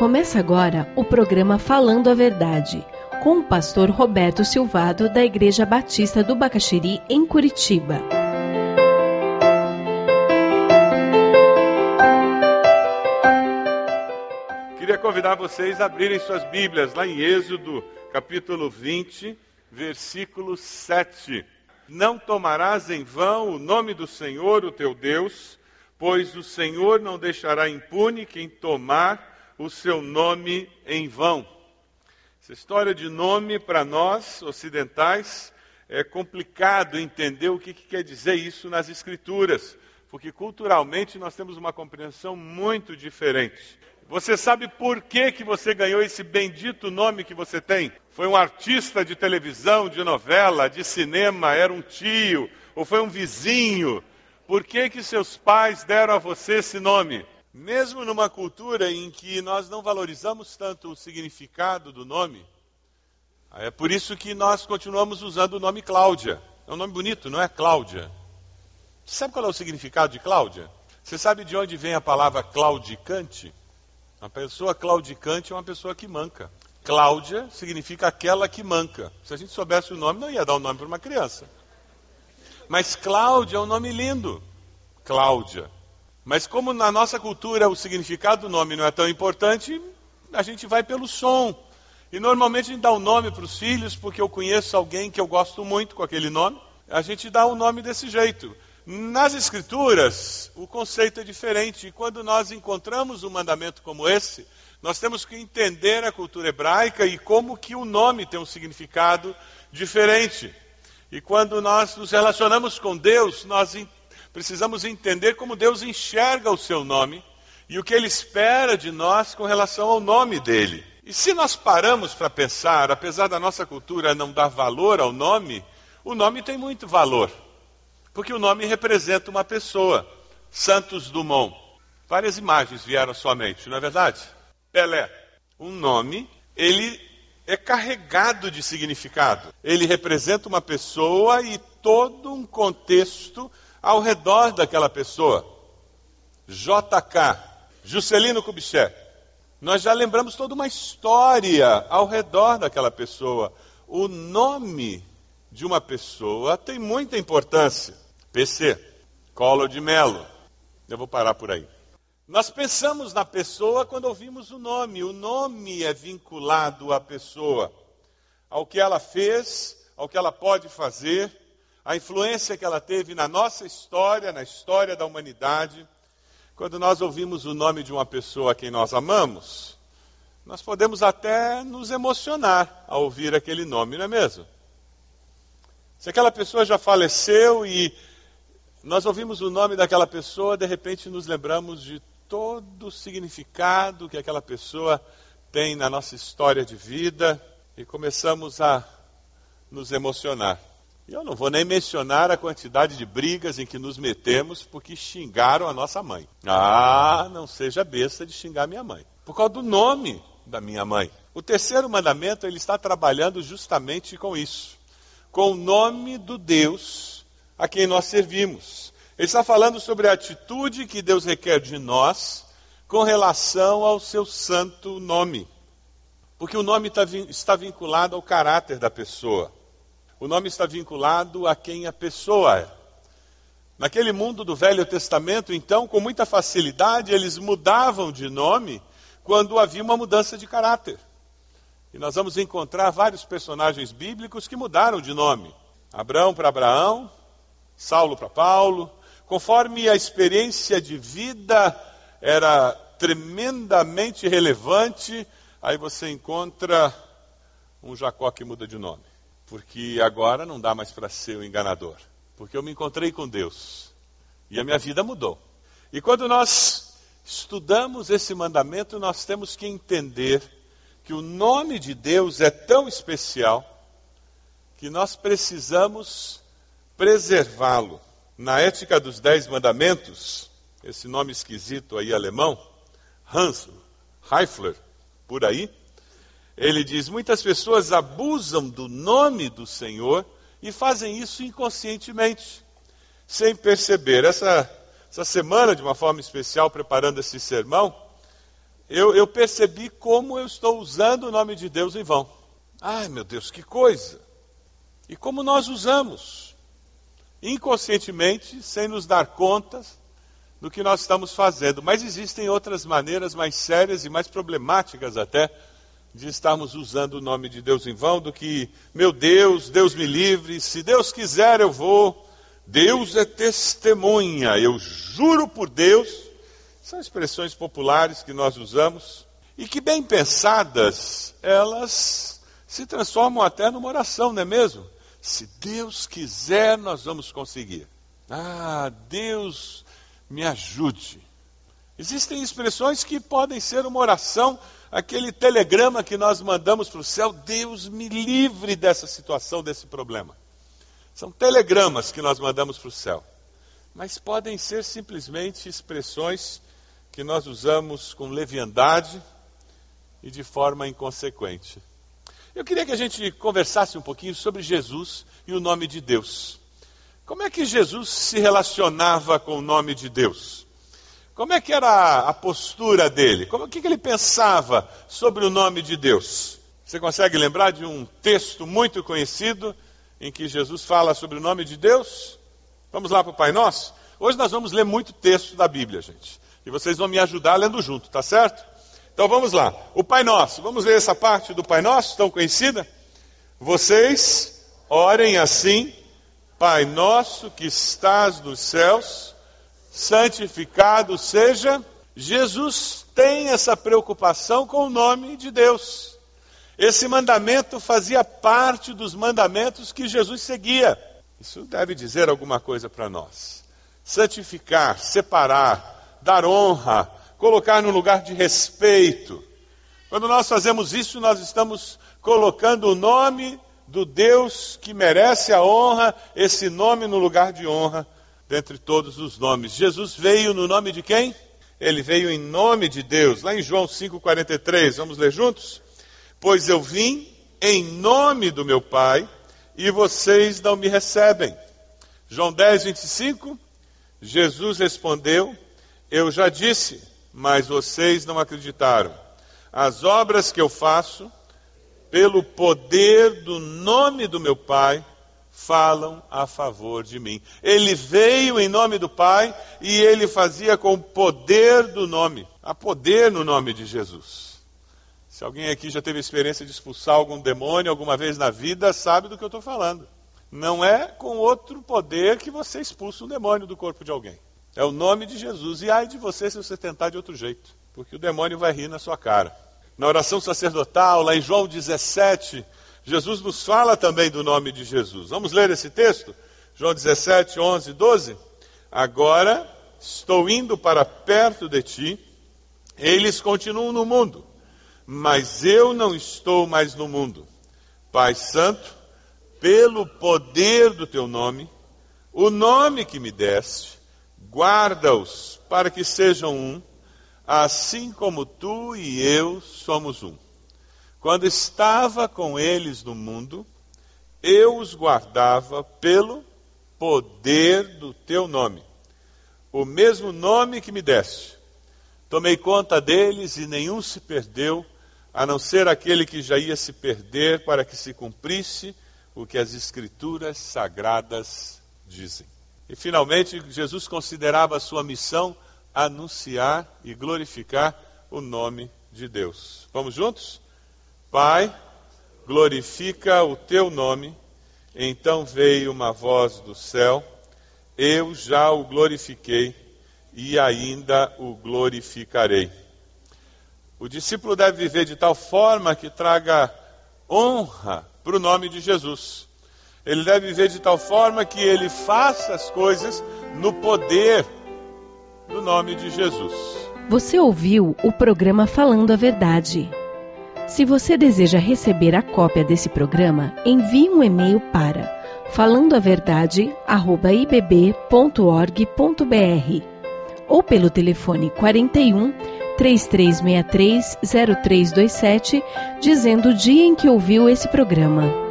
Começa agora o programa Falando a Verdade, com o pastor Roberto Silvado, da Igreja Batista do Bacaxiri, em Curitiba. Queria convidar vocês a abrirem suas Bíblias lá em Êxodo, capítulo 20, versículo 7. Não tomarás em vão o nome do Senhor, o teu Deus, pois o Senhor não deixará impune quem tomar o seu nome em vão. Essa história de nome, para nós ocidentais, é complicado entender o que, que quer dizer isso nas Escrituras, porque culturalmente nós temos uma compreensão muito diferente. Você sabe por que, que você ganhou esse bendito nome que você tem? Foi um artista de televisão, de novela, de cinema, era um tio, ou foi um vizinho? Por que, que seus pais deram a você esse nome? Mesmo numa cultura em que nós não valorizamos tanto o significado do nome, é por isso que nós continuamos usando o nome Cláudia. É um nome bonito, não é Cláudia? Você sabe qual é o significado de Cláudia? Você sabe de onde vem a palavra claudicante? Uma pessoa claudicante é uma pessoa que manca. Cláudia significa aquela que manca. Se a gente soubesse o nome, não ia dar o um nome para uma criança. Mas Cláudia é um nome lindo. Cláudia. Mas como na nossa cultura o significado do nome não é tão importante, a gente vai pelo som. E normalmente a gente dá o um nome para os filhos porque eu conheço alguém que eu gosto muito com aquele nome. A gente dá o um nome desse jeito. Nas Escrituras, o conceito é diferente. E quando nós encontramos um mandamento como esse, nós temos que entender a cultura hebraica e como que o nome tem um significado diferente. E quando nós nos relacionamos com Deus, nós precisamos entender como Deus enxerga o seu nome e o que ele espera de nós com relação ao nome dele. E se nós paramos para pensar, apesar da nossa cultura não dar valor ao nome, o nome tem muito valor. Porque o nome representa uma pessoa. Santos Dumont. Várias imagens vieram à sua mente, não é verdade? Pelé. Um nome, ele é carregado de significado. Ele representa uma pessoa e todo um contexto ao redor daquela pessoa. JK, Juscelino Kubitschek. Nós já lembramos toda uma história ao redor daquela pessoa. O nome de uma pessoa tem muita importância. PC, Collor de Mello. Eu vou parar por aí. Nós pensamos na pessoa quando ouvimos o nome. O nome é vinculado à pessoa, ao que ela fez, ao que ela pode fazer, a influência que ela teve na nossa história, na história da humanidade. Quando nós ouvimos o nome de uma pessoa a quem nós amamos, nós podemos até nos emocionar ao ouvir aquele nome, não é mesmo? Se aquela pessoa já faleceu e nós ouvimos o nome daquela pessoa, de repente nos lembramos de todo o significado que aquela pessoa tem na nossa história de vida e começamos a nos emocionar. Eu não vou nem mencionar a quantidade de brigas em que nos metemos porque xingaram a nossa mãe. Ah, não seja besta de xingar minha mãe. Por causa do nome da minha mãe. O terceiro mandamento, ele está trabalhando justamente com isso. Com o nome do Deus a quem nós servimos. Ele está falando sobre a atitude que Deus requer de nós com relação ao seu santo nome. Porque o nome está vinculado ao caráter da pessoa. O nome está vinculado a quem a pessoa é. Naquele mundo do Velho Testamento, então, com muita facilidade, eles mudavam de nome quando havia uma mudança de caráter. E nós vamos encontrar vários personagens bíblicos que mudaram de nome. Abraão para Abraão, Saulo para Paulo, conforme a experiência de vida era tremendamente relevante, aí você encontra um Jacó que muda de nome porque agora não dá mais para ser o enganador, porque eu me encontrei com Deus e a minha vida mudou. E quando nós estudamos esse mandamento, nós temos que entender que o nome de Deus é tão especial que nós precisamos preservá-lo. Na ética dos Dez Mandamentos, esse nome esquisito aí alemão, Hans Heifler, por aí, ele diz: muitas pessoas abusam do nome do Senhor e fazem isso inconscientemente, sem perceber. Essa, essa semana, de uma forma especial, preparando esse sermão, eu, eu percebi como eu estou usando o nome de Deus em vão. Ai meu Deus, que coisa! E como nós usamos, inconscientemente, sem nos dar conta do que nós estamos fazendo. Mas existem outras maneiras mais sérias e mais problemáticas até de estarmos usando o nome de Deus em vão do que, meu Deus, Deus me livre, se Deus quiser eu vou. Deus é testemunha, eu juro por Deus. São expressões populares que nós usamos e que, bem pensadas, elas se transformam até numa oração, não é mesmo? Se Deus quiser, nós vamos conseguir. Ah, Deus me ajude. Existem expressões que podem ser uma oração, aquele telegrama que nós mandamos para o céu, Deus me livre dessa situação, desse problema. São telegramas que nós mandamos para o céu. Mas podem ser simplesmente expressões que nós usamos com leviandade e de forma inconsequente. Eu queria que a gente conversasse um pouquinho sobre Jesus e o nome de Deus. Como é que Jesus se relacionava com o nome de Deus? Como é que era a postura dele? Como, o que, que ele pensava sobre o nome de Deus? Você consegue lembrar de um texto muito conhecido em que Jesus fala sobre o nome de Deus? Vamos lá para o Pai Nosso? Hoje nós vamos ler muito texto da Bíblia, gente. E vocês vão me ajudar lendo junto, tá certo? Então vamos lá. O Pai Nosso. Vamos ver essa parte do Pai Nosso, tão conhecida? Vocês orem assim: Pai Nosso que estás nos céus, santificado seja. Jesus tem essa preocupação com o nome de Deus. Esse mandamento fazia parte dos mandamentos que Jesus seguia. Isso deve dizer alguma coisa para nós. Santificar, separar, dar honra, colocar no lugar de respeito. Quando nós fazemos isso, nós estamos colocando o nome do Deus que merece a honra, esse nome no lugar de honra, dentre todos os nomes. Jesus veio no nome de quem? Ele veio em nome de Deus. Lá em João 5,43, vamos ler juntos? Pois eu vim em nome do meu Pai e vocês não me recebem. João 10, 25, Jesus respondeu: Eu já disse mas vocês não acreditaram. As obras que eu faço, pelo poder do nome do meu Pai, falam a favor de mim. Ele veio em nome do Pai e ele fazia com o poder do nome. Há poder no nome de Jesus. Se alguém aqui já teve experiência de expulsar algum demônio alguma vez na vida, sabe do que eu estou falando. Não é com outro poder que você expulsa um demônio do corpo de alguém. É o nome de Jesus. E ai de você se você tentar de outro jeito, porque o demônio vai rir na sua cara. Na oração sacerdotal, lá em João 17, Jesus nos fala também do nome de Jesus. Vamos ler esse texto? João 17, 11, 12. Agora estou indo para perto de ti, eles continuam no mundo, mas eu não estou mais no mundo. Pai Santo, pelo poder do teu nome, o nome que me deste, guarda-os para que sejam um, assim como tu e eu somos um. Quando estava com eles no mundo, eu os guardava pelo poder do teu nome, o mesmo nome que me deste. Tomei conta deles e nenhum se perdeu, a não ser aquele que já ia se perder para que se cumprisse o que as Escrituras sagradas dizem. E finalmente, Jesus considerava a sua missão anunciar e glorificar o nome de Deus. Vamos juntos? Pai, glorifica o teu nome. Então veio uma voz do céu: Eu já o glorifiquei e ainda o glorificarei. O discípulo deve viver de tal forma que traga honra para o nome de Jesus. Ele deve viver de tal forma que ele faça as coisas no poder do nome de Jesus. Você ouviu o programa Falando a Verdade. Se você deseja receber a cópia desse programa, envie um e-mail para falandoaverdade@ibb.org.br ou pelo telefone 41 3363 0327 dizendo o dia em que ouviu esse programa.